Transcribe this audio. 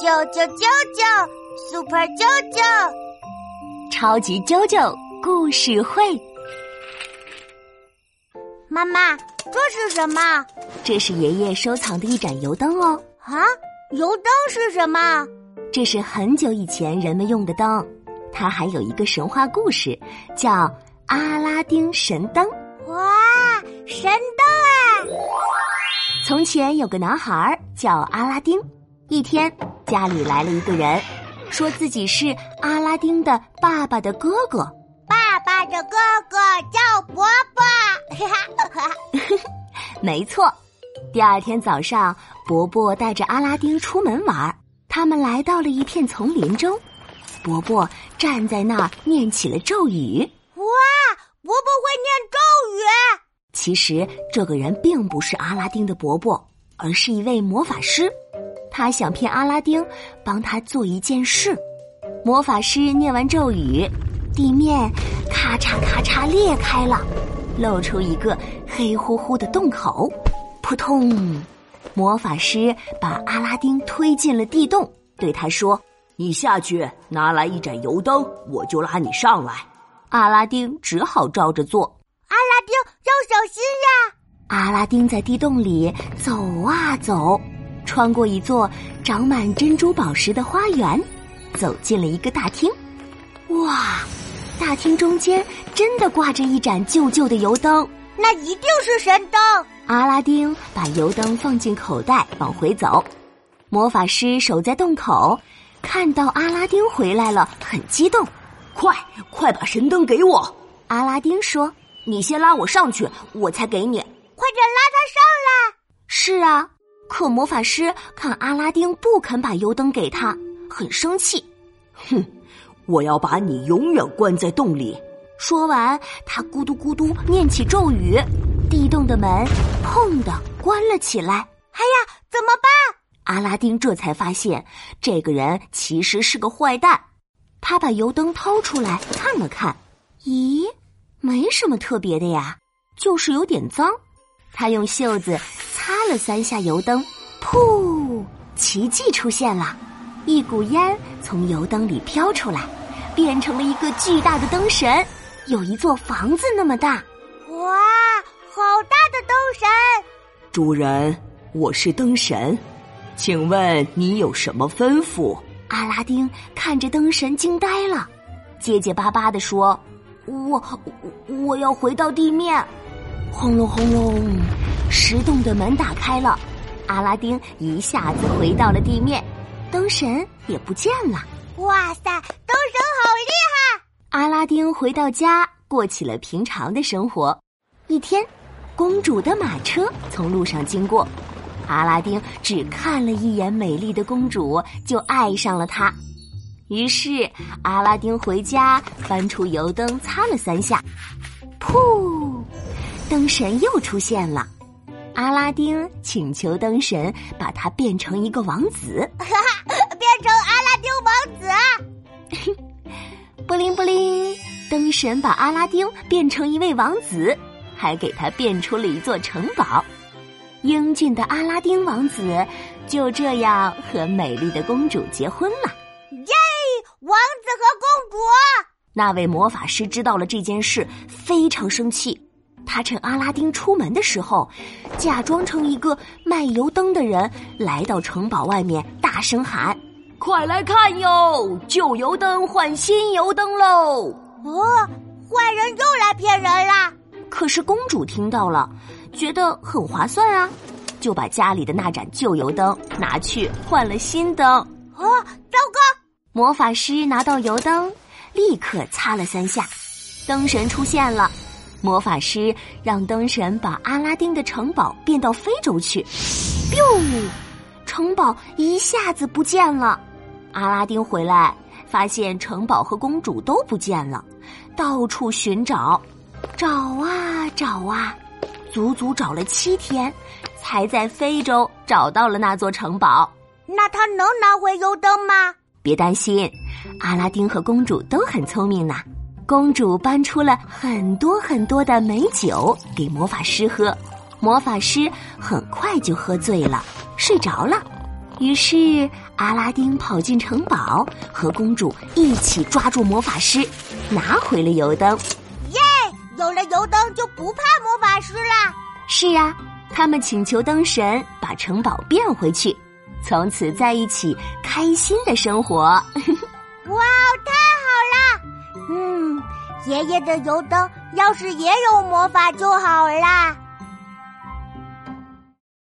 啾啾啾啾，Super 啾啾，超级啾啾故事会。妈妈，这是什么？这是爷爷收藏的一盏油灯哦。啊，油灯是什么？这是很久以前人们用的灯，它还有一个神话故事，叫阿拉丁神灯。哇，神灯啊！从前有个男孩叫阿拉丁。一天，家里来了一个人，说自己是阿拉丁的爸爸的哥哥。爸爸的哥哥叫伯伯。没错。第二天早上，伯伯带着阿拉丁出门玩。他们来到了一片丛林中，伯伯站在那儿念起了咒语。哇，伯伯会念咒语！其实这个人并不是阿拉丁的伯伯，而是一位魔法师。他想骗阿拉丁帮他做一件事。魔法师念完咒语，地面咔嚓咔嚓裂开了，露出一个黑乎乎的洞口。扑通！魔法师把阿拉丁推进了地洞，对他说：“你下去拿来一盏油灯，我就拉你上来。”阿拉丁只好照着做。阿拉丁要小心呀！阿拉丁在地洞里走啊走。穿过一座长满珍珠宝石的花园，走进了一个大厅。哇，大厅中间真的挂着一盏旧旧的油灯，那一定是神灯。阿拉丁把油灯放进口袋，往回走。魔法师守在洞口，看到阿拉丁回来了，很激动。快，快把神灯给我！阿拉丁说：“你先拉我上去，我才给你。”快点拉他上来！是啊。可魔法师看阿拉丁不肯把油灯给他，很生气。哼，我要把你永远关在洞里。说完，他咕嘟咕嘟念起咒语，地洞的门砰的关了起来。哎呀，怎么办？阿拉丁这才发现，这个人其实是个坏蛋。他把油灯掏出来看了看，咦，没什么特别的呀，就是有点脏。他用袖子。擦了三下油灯，噗！奇迹出现了，一股烟从油灯里飘出来，变成了一个巨大的灯神，有一座房子那么大。哇，好大的灯神！主人，我是灯神，请问你有什么吩咐？阿拉丁看着灯神惊呆了，结结巴巴的说：“我我要回到地面。”轰隆轰隆。石洞的门打开了，阿拉丁一下子回到了地面，灯神也不见了。哇塞，灯神好厉害！阿拉丁回到家，过起了平常的生活。一天，公主的马车从路上经过，阿拉丁只看了一眼美丽的公主，就爱上了她。于是，阿拉丁回家，翻出油灯，擦了三下，噗，灯神又出现了。阿拉丁请求灯神把他变成一个王子，变成阿拉丁王子。布灵布灵，灯神把阿拉丁变成一位王子，还给他变出了一座城堡。英俊的阿拉丁王子就这样和美丽的公主结婚了。耶！王子和公主。那位魔法师知道了这件事，非常生气。他趁阿拉丁出门的时候，假装成一个卖油灯的人，来到城堡外面，大声喊：“快来看哟，旧油灯换新油灯喽！”哦，坏人又来骗人啦！可是公主听到了，觉得很划算啊，就把家里的那盏旧油灯拿去换了新灯。哦，糟糕！魔法师拿到油灯，立刻擦了三下，灯神出现了。魔法师让灯神把阿拉丁的城堡变到非洲去，biu，城堡一下子不见了。阿拉丁回来，发现城堡和公主都不见了，到处寻找，找啊找啊，足足找了七天，才在非洲找到了那座城堡。那他能拿回油灯吗？别担心，阿拉丁和公主都很聪明呢。公主搬出了很多很多的美酒给魔法师喝，魔法师很快就喝醉了，睡着了。于是阿拉丁跑进城堡，和公主一起抓住魔法师，拿回了油灯。耶！有了油灯就不怕魔法师了。是啊，他们请求灯神把城堡变回去，从此在一起开心的生活。哇，太好了！嗯，爷爷的油灯要是也有魔法就好啦。